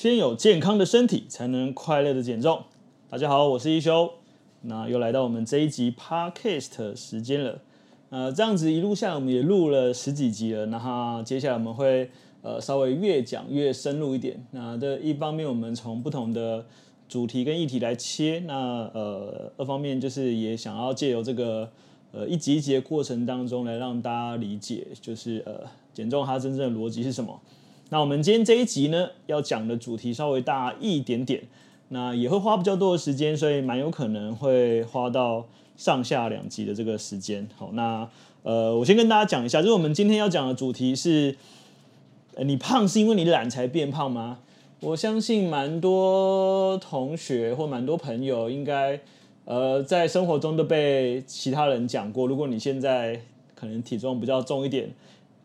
先有健康的身体，才能快乐的减重。大家好，我是一休，那又来到我们这一集 Podcast 时间了。呃，这样子一路下来，我们也录了十几集了。那哈，接下来我们会呃稍微越讲越深入一点。那这一方面，我们从不同的主题跟议题来切。那呃，二方面就是也想要借由这个呃一集一集的过程当中，来让大家理解，就是呃减重它真正的逻辑是什么。那我们今天这一集呢，要讲的主题稍微大一点点，那也会花比较多的时间，所以蛮有可能会花到上下两集的这个时间。好，那呃，我先跟大家讲一下，就是我们今天要讲的主题是，你胖是因为你懒才变胖吗？我相信蛮多同学或蛮多朋友应该，呃，在生活中都被其他人讲过，如果你现在可能体重比较重一点。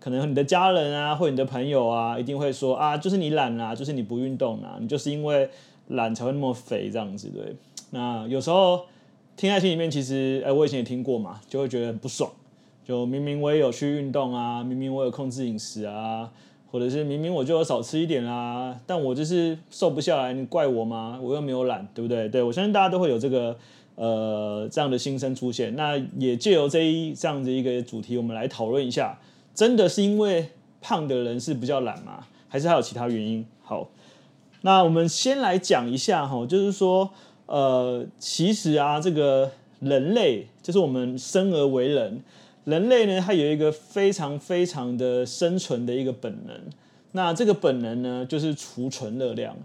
可能你的家人啊，或你的朋友啊，一定会说啊，就是你懒啊，就是你不运动啊，你就是因为懒才会那么肥这样子，对。那有时候听在心里面，其实哎、我以前也听过嘛，就会觉得很不爽。就明明我也有去运动啊，明明我有控制饮食啊，或者是明明我就有少吃一点啊，但我就是瘦不下来，你怪我吗？我又没有懒，对不对？对，我相信大家都会有这个呃这样的心声出现。那也借由这一这样子一个主题，我们来讨论一下。真的是因为胖的人是比较懒吗？还是还有其他原因？好，那我们先来讲一下哈，就是说，呃，其实啊，这个人类就是我们生而为人，人类呢，它有一个非常非常的生存的一个本能。那这个本能呢，就是储存热量。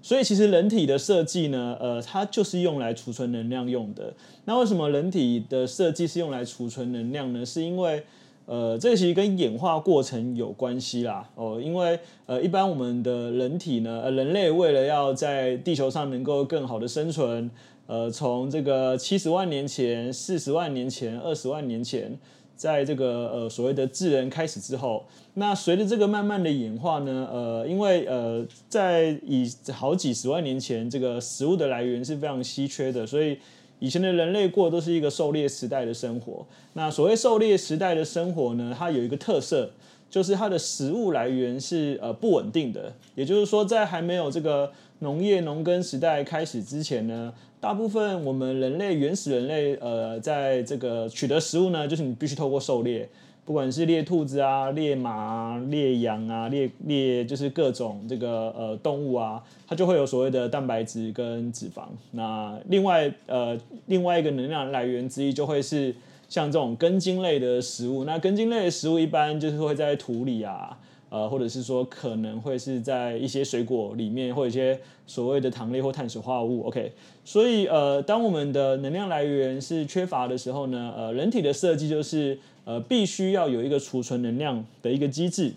所以其实人体的设计呢，呃，它就是用来储存能量用的。那为什么人体的设计是用来储存能量呢？是因为呃，这个其实跟演化过程有关系啦。哦，因为呃，一般我们的人体呢，呃，人类为了要在地球上能够更好的生存，呃，从这个七十万年前、四十万年前、二十万年前，在这个呃所谓的智人开始之后，那随着这个慢慢的演化呢，呃，因为呃，在以好几十万年前，这个食物的来源是非常稀缺的，所以。以前的人类过的都是一个狩猎时代的生活。那所谓狩猎时代的生活呢，它有一个特色，就是它的食物来源是呃不稳定的。也就是说，在还没有这个农业农耕时代开始之前呢，大部分我们人类原始人类呃，在这个取得食物呢，就是你必须透过狩猎。不管是猎兔子啊、猎马啊、猎羊啊、猎猎就是各种这个呃动物啊，它就会有所谓的蛋白质跟脂肪。那另外呃另外一个能量来源之一就会是像这种根茎类的食物。那根茎类的食物一般就是会在土里啊，呃或者是说可能会是在一些水果里面，或一些所谓的糖类或碳水化合物。OK，所以呃当我们的能量来源是缺乏的时候呢，呃人体的设计就是。呃，必须要有一个储存能量的一个机制。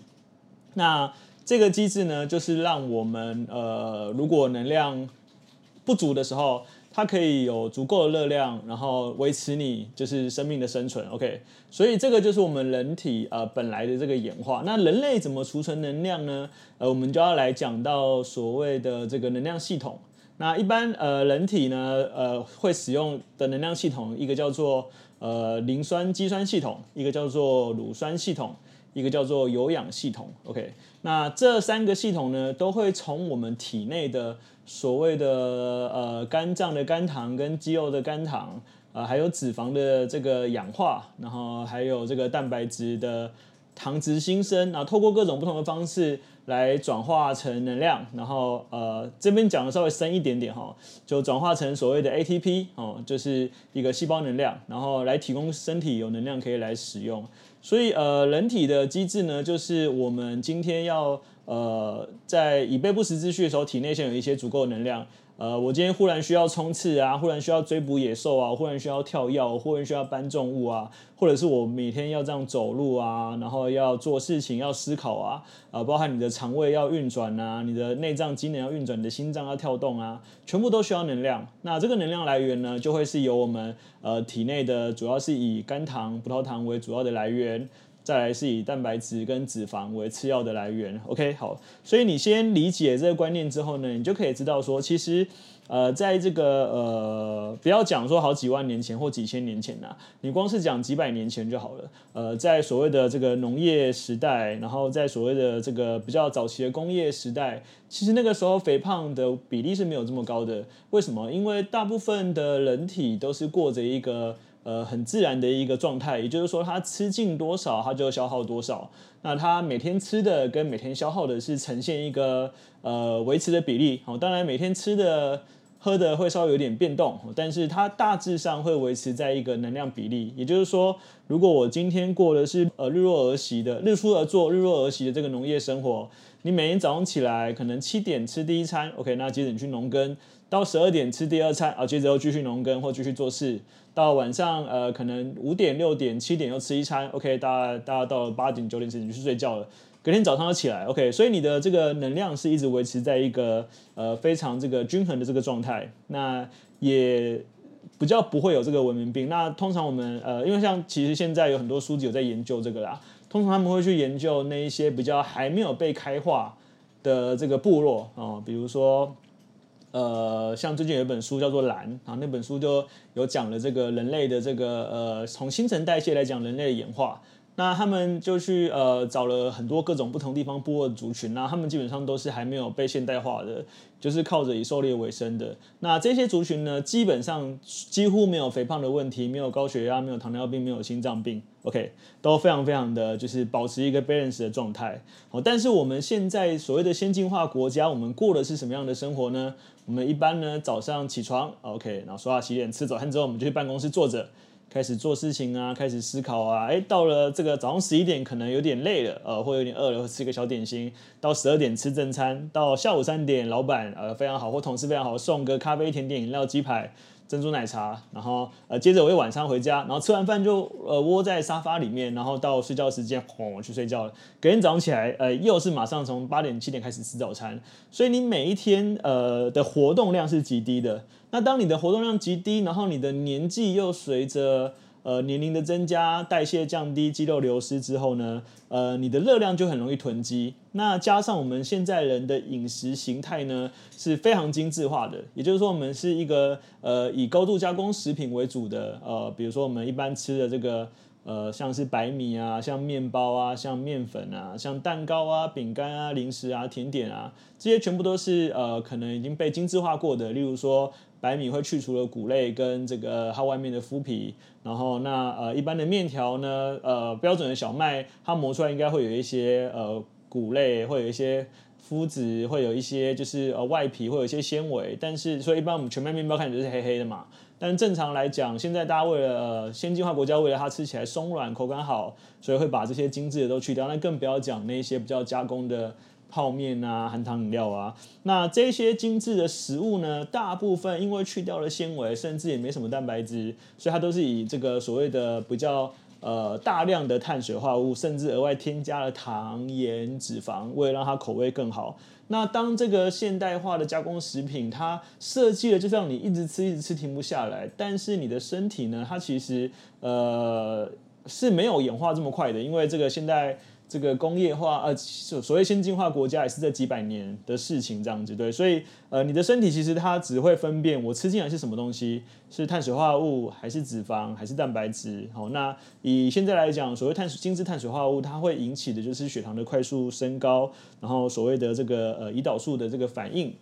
那这个机制呢，就是让我们呃，如果能量不足的时候，它可以有足够的热量，然后维持你就是生命的生存。OK，所以这个就是我们人体呃本来的这个演化。那人类怎么储存能量呢？呃，我们就要来讲到所谓的这个能量系统。那一般呃人体呢呃会使用的能量系统，一个叫做。呃，磷酸肌酸系统，一个叫做乳酸系统，一个叫做有氧系统。OK，那这三个系统呢，都会从我们体内的所谓的呃肝脏的肝糖跟肌肉的肝糖，呃，还有脂肪的这个氧化，然后还有这个蛋白质的糖质新生，啊，透过各种不同的方式。来转化成能量，然后呃这边讲的稍微深一点点哈，就转化成所谓的 ATP 哦，就是一个细胞能量，然后来提供身体有能量可以来使用。所以呃人体的机制呢，就是我们今天要呃在以备不时之需的时候，体内先有一些足够的能量。呃，我今天忽然需要冲刺啊，忽然需要追捕野兽啊，忽然需要跳跃，忽然需要搬重物啊，或者是我每天要这样走路啊，然后要做事情，要思考啊，啊、呃，包含你的肠胃要运转啊，你的内脏机能要运转，你的心脏要跳动啊，全部都需要能量。那这个能量来源呢，就会是由我们呃体内的，主要是以肝糖、葡萄糖为主要的来源。再来是以蛋白质跟脂肪为次要的来源，OK，好，所以你先理解这个观念之后呢，你就可以知道说，其实，呃，在这个呃，不要讲说好几万年前或几千年前呐、你光是讲几百年前就好了。呃，在所谓的这个农业时代，然后在所谓的这个比较早期的工业时代，其实那个时候肥胖的比例是没有这么高的。为什么？因为大部分的人体都是过着一个。呃，很自然的一个状态，也就是说，它吃进多少，它就消耗多少。那它每天吃的跟每天消耗的是呈现一个呃维持的比例。好，当然每天吃的喝的会稍微有点变动，但是它大致上会维持在一个能量比例。也就是说，如果我今天过的是呃日落而息的日出而作、日落而息的这个农业生活，你每天早上起来可能七点吃第一餐，OK，那接着你去农耕。到十二点吃第二餐啊，接着又继续农耕或继续做事。到晚上呃，可能五点、六点、七点又吃一餐。OK，大家大家到八点、九点、之前就去睡觉了。隔天早上又起来。OK，所以你的这个能量是一直维持在一个呃非常这个均衡的这个状态。那也比较不会有这个文明病。那通常我们呃，因为像其实现在有很多书籍有在研究这个啦。通常他们会去研究那一些比较还没有被开化的这个部落啊、比如说。呃，像最近有一本书叫做《蓝》，啊，那本书就有讲了这个人类的这个呃，从新陈代谢来讲人类的演化。那他们就去呃找了很多各种不同地方部落族群，那他们基本上都是还没有被现代化的，就是靠着以狩猎为生的。那这些族群呢，基本上几乎没有肥胖的问题，没有高血压，没有糖尿病，没有心脏病，OK，都非常非常的就是保持一个 balance 的状态。哦，但是我们现在所谓的先进化国家，我们过的是什么样的生活呢？我们一般呢早上起床，OK，然后刷牙洗脸吃早餐之后，我们就去办公室坐着。开始做事情啊，开始思考啊，哎，到了这个早上十一点，可能有点累了，呃，或有点饿了，会吃个小点心。到十二点吃正餐，到下午三点，老板呃非常好，或同事非常好，送个咖啡、甜点、饮料、鸡排、珍珠奶茶，然后呃接着我又晚上回家，然后吃完饭就呃窝在沙发里面，然后到睡觉时间，轰去睡觉了。隔天早上起来，呃又是马上从八点七点开始吃早餐，所以你每一天呃的活动量是极低的。那当你的活动量极低，然后你的年纪又随着呃年龄的增加、代谢降低、肌肉流失之后呢，呃，你的热量就很容易囤积。那加上我们现在人的饮食形态呢是非常精致化的，也就是说，我们是一个呃以高度加工食品为主的，呃，比如说我们一般吃的这个。呃，像是白米啊，像面包啊，像面粉啊，像蛋糕啊、饼干啊、零食啊、甜点啊，这些全部都是呃，可能已经被精致化过的。例如说，白米会去除了谷类跟这个它外面的麸皮，然后那呃一般的面条呢，呃标准的小麦它磨出来应该会有一些呃谷类，会有一些麸质，会有一些就是呃外皮会有一些纤维，但是所以一般我们全麦面包看起来就是黑黑的嘛。但正常来讲，现在大家为了呃先进化国家，为了它吃起来松软、口感好，所以会把这些精致的都去掉。那更不要讲那些比较加工的泡面啊、含糖饮料啊。那这些精致的食物呢，大部分因为去掉了纤维，甚至也没什么蛋白质，所以它都是以这个所谓的比较呃大量的碳水化合物，甚至额外添加了糖、盐、脂肪，为了让它口味更好。那当这个现代化的加工食品，它设计了就是让你一直吃一直吃停不下来，但是你的身体呢，它其实呃是没有演化这么快的，因为这个现代。这个工业化，呃，所所谓先进化国家也是这几百年的事情，这样子对，所以呃，你的身体其实它只会分辨我吃进来是什么东西，是碳水化合物还是脂肪还是蛋白质。好，那以现在来讲，所谓碳水精致碳水化合物，它会引起的就是血糖的快速升高，然后所谓的这个呃胰岛素的这个反应。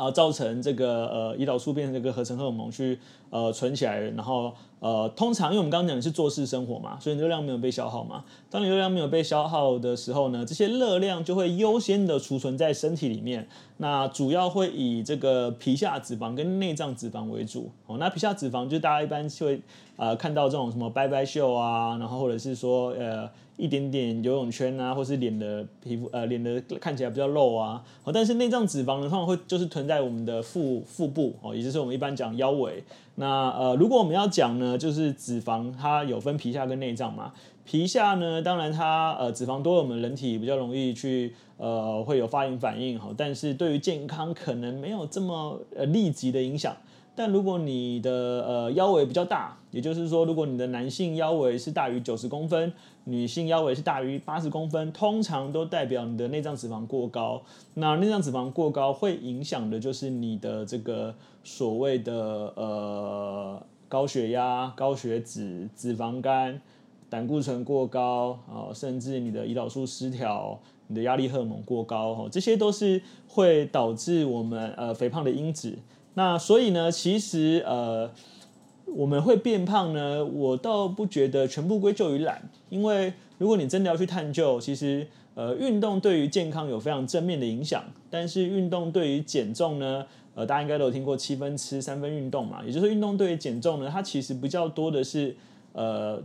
啊，造成这个呃胰岛素变成这个合成荷尔蒙去呃存起来，然后呃通常因为我们刚刚讲的是做事生活嘛，所以热量没有被消耗嘛。当你热量没有被消耗的时候呢，这些热量就会优先的储存在身体里面。那主要会以这个皮下脂肪跟内脏脂肪为主。哦，那皮下脂肪就大家一般会呃看到这种什么拜拜袖啊，然后或者是说呃。一点点游泳圈啊，或是脸的皮肤呃脸的看起来比较肉啊。好，但是内脏脂肪呢，通常会就是囤在我们的腹腹部哦，也就是我们一般讲腰围。那呃，如果我们要讲呢，就是脂肪它有分皮下跟内脏嘛。皮下呢，当然它呃脂肪多，我们人体比较容易去呃会有发炎反应哈，但是对于健康可能没有这么呃立即的影响。但如果你的呃腰围比较大，也就是说，如果你的男性腰围是大于九十公分，女性腰围是大于八十公分，通常都代表你的内脏脂肪过高。那内脏脂肪过高会影响的就是你的这个所谓的呃高血压、高血脂、脂肪肝、胆固醇过高啊，甚至你的胰岛素失调、你的压力荷尔蒙过高，这些都是会导致我们呃肥胖的因子。那所以呢，其实呃，我们会变胖呢，我倒不觉得全部归咎于懒，因为如果你真的要去探究，其实呃，运动对于健康有非常正面的影响，但是运动对于减重呢，呃，大家应该都有听过七分吃三分运动嘛，也就是运动对于减重呢，它其实比较多的是呃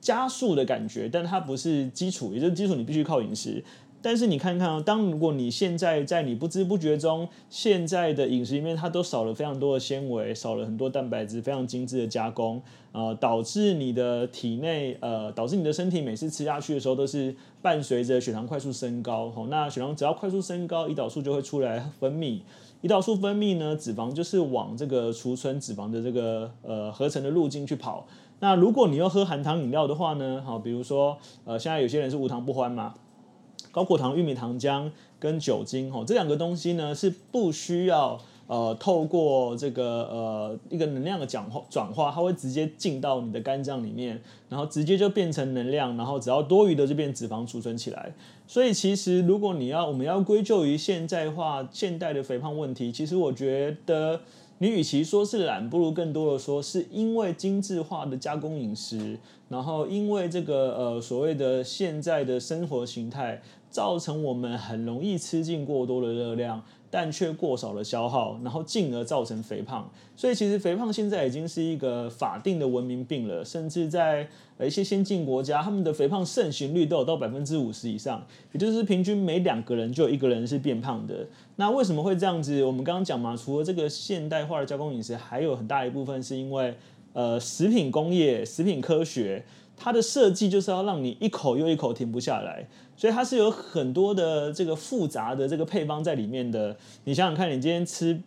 加速的感觉，但它不是基础，也就是基础你必须靠饮食。但是你看看哦，当如果你现在在你不知不觉中，现在的饮食里面它都少了非常多的纤维，少了很多蛋白质，非常精致的加工，呃，导致你的体内，呃，导致你的身体每次吃下去的时候都是伴随着血糖快速升高，吼，那血糖只要快速升高，胰岛素就会出来分泌，胰岛素分泌呢，脂肪就是往这个储存脂肪的这个呃合成的路径去跑。那如果你要喝含糖饮料的话呢，好，比如说呃，现在有些人是无糖不欢嘛。高果糖玉米糖浆跟酒精，吼，这两个东西呢是不需要呃透过这个呃一个能量的转化转化，它会直接进到你的肝脏里面，然后直接就变成能量，然后只要多余的就变脂肪储存起来。所以其实如果你要我们要归咎于现代化现代的肥胖问题，其实我觉得。你与其说是懒，不如更多的说是因为精致化的加工饮食，然后因为这个呃所谓的现在的生活形态，造成我们很容易吃进过多的热量。但却过少的消耗，然后进而造成肥胖。所以其实肥胖现在已经是一个法定的文明病了，甚至在一些先进国家，他们的肥胖盛行率都有到百分之五十以上，也就是平均每两个人就有一个人是变胖的。那为什么会这样子？我们刚刚讲嘛，除了这个现代化的加工饮食，还有很大一部分是因为呃食品工业、食品科学。它的设计就是要让你一口又一口停不下来，所以它是有很多的这个复杂的这个配方在里面的。你想想看，你今天吃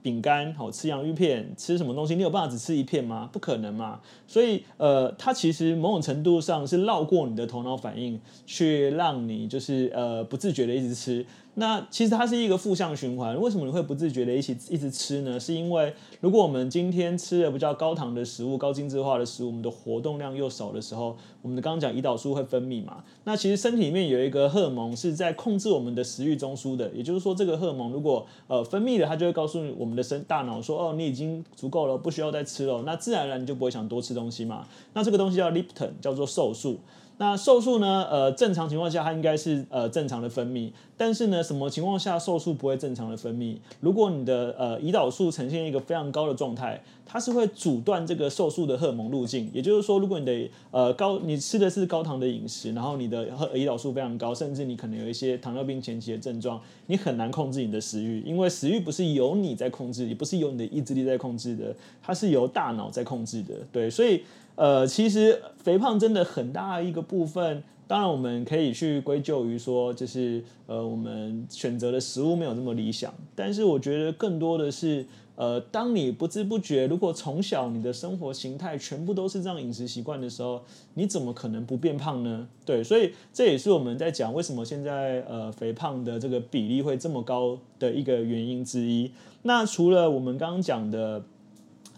饼干，好，吃洋芋片，吃什么东西？你有办法只吃一片吗？不可能嘛。所以，呃，它其实某种程度上是绕过你的头脑反应，去让你就是呃不自觉的一直吃。那其实它是一个负向循环。为什么你会不自觉的一起一直吃呢？是因为如果我们今天吃了比较高糖的食物、高精致化的食物，我们的活动量又少的时候，我们刚刚讲胰岛素会分泌嘛？那其实身体里面有一个荷尔蒙是在控制我们的食欲中枢的，也就是说，这个荷尔蒙如果呃分泌了，它就会告诉我们的身大脑说：“哦，你已经足够了，不需要再吃了。”那自然而然你就不会想多吃东西嘛。那这个东西叫 leptin，叫做瘦素。那瘦素呢？呃，正常情况下它应该是呃正常的分泌，但是呢，什么情况下瘦素不会正常的分泌？如果你的呃胰岛素呈现一个非常高的状态，它是会阻断这个瘦素的荷尔蒙路径。也就是说，如果你的呃高你吃的是高糖的饮食，然后你的胰岛素非常高，甚至你可能有一些糖尿病前期的症状，你很难控制你的食欲，因为食欲不是由你在控制，也不是由你的意志力在控制的，它是由大脑在控制的。对，所以。呃，其实肥胖真的很大一个部分，当然我们可以去归咎于说，就是呃，我们选择的食物没有那么理想。但是我觉得更多的是，呃，当你不知不觉，如果从小你的生活形态全部都是这样饮食习惯的时候，你怎么可能不变胖呢？对，所以这也是我们在讲为什么现在呃肥胖的这个比例会这么高的一个原因之一。那除了我们刚刚讲的。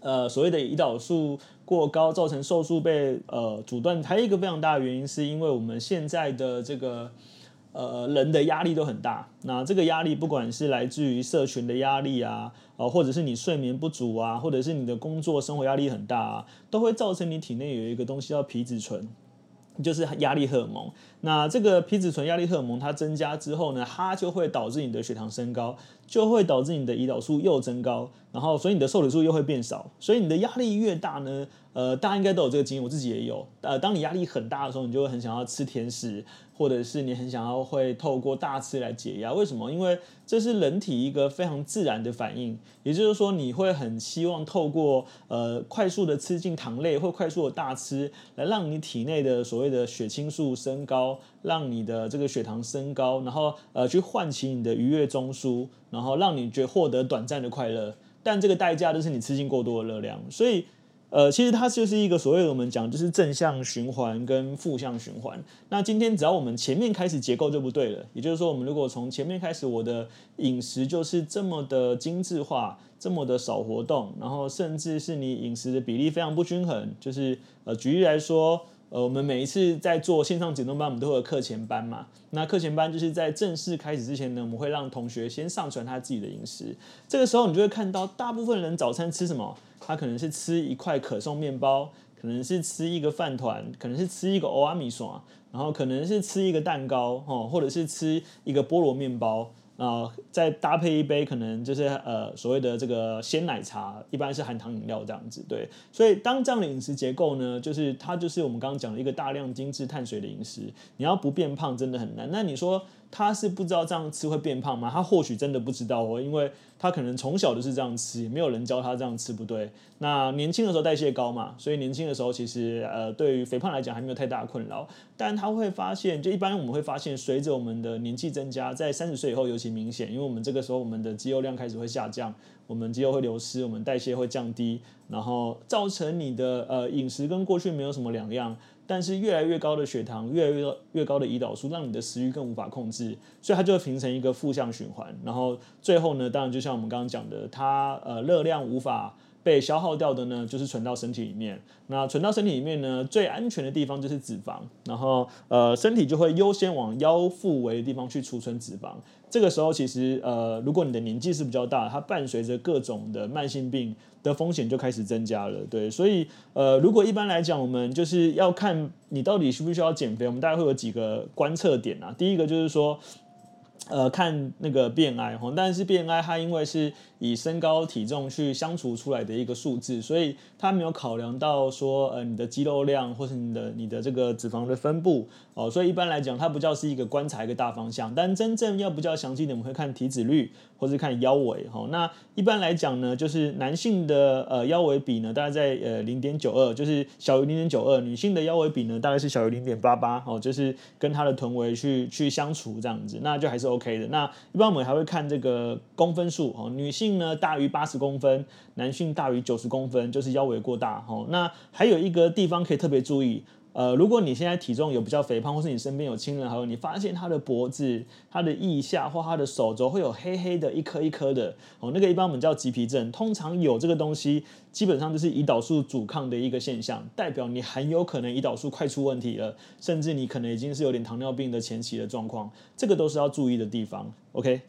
呃，所谓的胰岛素过高造成瘦素被呃阻断，还有一个非常大的原因，是因为我们现在的这个呃人的压力都很大。那这个压力不管是来自于社群的压力啊，呃，或者是你睡眠不足啊，或者是你的工作生活压力很大啊，都会造成你体内有一个东西叫皮质醇。就是压力荷尔蒙，那这个皮质醇压力荷尔蒙它增加之后呢，它就会导致你的血糖升高，就会导致你的胰岛素又增高，然后所以你的瘦体素又会变少，所以你的压力越大呢，呃，大家应该都有这个经验，我自己也有。呃，当你压力很大的时候，你就会很想要吃甜食，或者是你很想要会透过大吃来解压。为什么？因为这是人体一个非常自然的反应，也就是说，你会很希望透过呃快速的吃进糖类或快速的大吃，来让你体内的所谓的血清素升高，让你的这个血糖升高，然后呃去唤起你的愉悦中枢，然后让你觉获得短暂的快乐。但这个代价就是你吃进过多的热量，所以。呃，其实它就是一个所谓我们讲就是正向循环跟负向循环。那今天只要我们前面开始结构就不对了，也就是说，我们如果从前面开始，我的饮食就是这么的精致化，这么的少活动，然后甚至是你饮食的比例非常不均衡，就是呃，举例来说。呃，我们每一次在做线上减重班，我们都会有课前班嘛。那课前班就是在正式开始之前呢，我们会让同学先上传他自己的饮食。这个时候，你就会看到大部分人早餐吃什么？他可能是吃一块可颂面包，可能是吃一个饭团，可能是吃一个欧阿米爽，然后可能是吃一个蛋糕，哦，或者是吃一个菠萝面包。啊、再搭配一杯可能就是呃所谓的这个鲜奶茶，一般是含糖饮料这样子，对。所以当这样的饮食结构呢，就是它就是我们刚刚讲的一个大量精致碳水的饮食，你要不变胖真的很难。那你说他是不知道这样吃会变胖吗？他或许真的不知道哦，因为他可能从小就是这样吃，没有人教他这样吃不对。那年轻的时候代谢高嘛，所以年轻的时候其实呃对于肥胖来讲还没有太大的困扰。但他会发现，就一般我们会发现，随着我们的年纪增加，在三十岁以后尤其明显，因为我们这个时候我们的肌肉量开始会下降，我们肌肉会流失，我们代谢会降低，然后造成你的呃饮食跟过去没有什么两样，但是越来越高的血糖，越来越越高的胰岛素，让你的食欲更无法控制，所以它就会形成一个负向循环。然后最后呢，当然就像我们刚刚讲的，它呃热量无法。被消耗掉的呢，就是存到身体里面。那存到身体里面呢，最安全的地方就是脂肪。然后，呃，身体就会优先往腰腹围的地方去储存脂肪。这个时候，其实，呃，如果你的年纪是比较大，它伴随着各种的慢性病的风险就开始增加了。对，所以，呃，如果一般来讲，我们就是要看你到底需不需要减肥，我们大概会有几个观测点啊。第一个就是说。呃，看那个 BMI 哈，但是 BMI 它因为是以身高体重去相除出来的一个数字，所以它没有考量到说呃你的肌肉量或是你的你的这个脂肪的分布哦，所以一般来讲它不叫是一个观察一个大方向，但真正要比较详细点，我们会看体脂率或是看腰围哈。那一般来讲呢，就是男性的呃腰围比呢大概在呃零点九二，就是小于零点九二，女性的腰围比呢大概是小于零点八八哦，就是跟它的臀围去去相除这样子，那就还是。OK 的，那一般我们还会看这个公分数哦，女性性呢大于八十公分，男性大于九十公分，就是腰围过大哦。那还有一个地方可以特别注意。呃，如果你现在体重有比较肥胖，或是你身边有亲人，还有你发现他的脖子、他的腋下或他的手肘会有黑黑的一颗一颗的，哦，那个一般我们叫棘皮症，通常有这个东西，基本上就是胰岛素阻抗的一个现象，代表你很有可能胰岛素快出问题了，甚至你可能已经是有点糖尿病的前期的状况，这个都是要注意的地方。OK，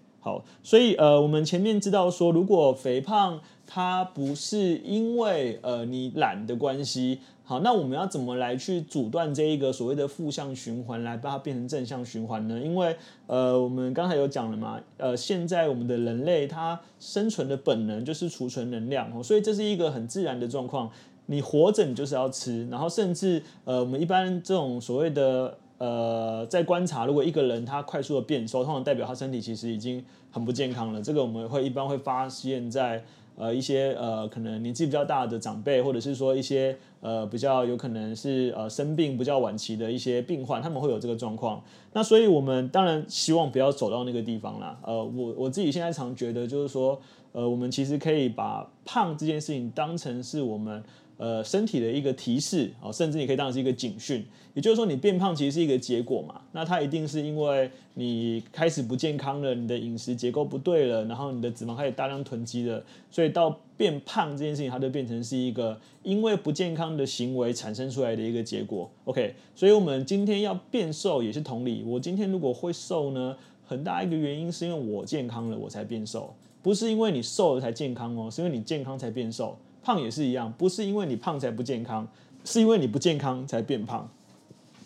所以呃，我们前面知道说，如果肥胖它不是因为呃你懒的关系。好，那我们要怎么来去阻断这一个所谓的负向循环，来把它变成正向循环呢？因为呃，我们刚才有讲了嘛，呃，现在我们的人类他生存的本能就是储存能量，所以这是一个很自然的状况。你活着，你就是要吃，然后甚至呃，我们一般这种所谓的呃，在观察，如果一个人他快速的变瘦，通常代表他身体其实已经很不健康了。这个我们会一般会发现在。呃，一些呃，可能年纪比较大的长辈，或者是说一些呃，比较有可能是呃生病比较晚期的一些病患，他们会有这个状况。那所以我们当然希望不要走到那个地方啦。呃，我我自己现在常觉得就是说，呃，我们其实可以把胖这件事情当成是我们。呃，身体的一个提示哦，甚至你可以当成是一个警讯，也就是说，你变胖其实是一个结果嘛。那它一定是因为你开始不健康了，你的饮食结构不对了，然后你的脂肪开始大量囤积了，所以到变胖这件事情，它就变成是一个因为不健康的行为产生出来的一个结果。OK，所以我们今天要变瘦也是同理。我今天如果会瘦呢，很大一个原因是因为我健康了，我才变瘦，不是因为你瘦了才健康哦，是因为你健康才变瘦。胖也是一样，不是因为你胖才不健康，是因为你不健康才变胖。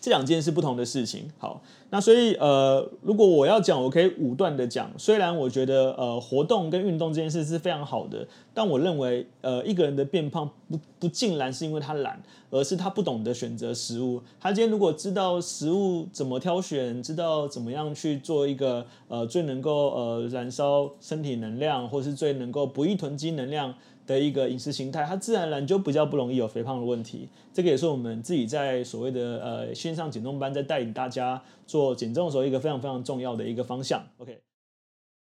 这两件是不同的事情。好，那所以呃，如果我要讲，我可以武断的讲。虽然我觉得呃，活动跟运动这件事是非常好的，但我认为呃，一个人的变胖不不尽然是因为他懒，而是他不懂得选择食物。他今天如果知道食物怎么挑选，知道怎么样去做一个呃最能够呃燃烧身体能量，或是最能够不易囤积能量。的一个饮食形态，它自然而然就比较不容易有肥胖的问题。这个也是我们自己在所谓的呃线上减重班，在带领大家做减重的时候一个非常非常重要的一个方向。OK。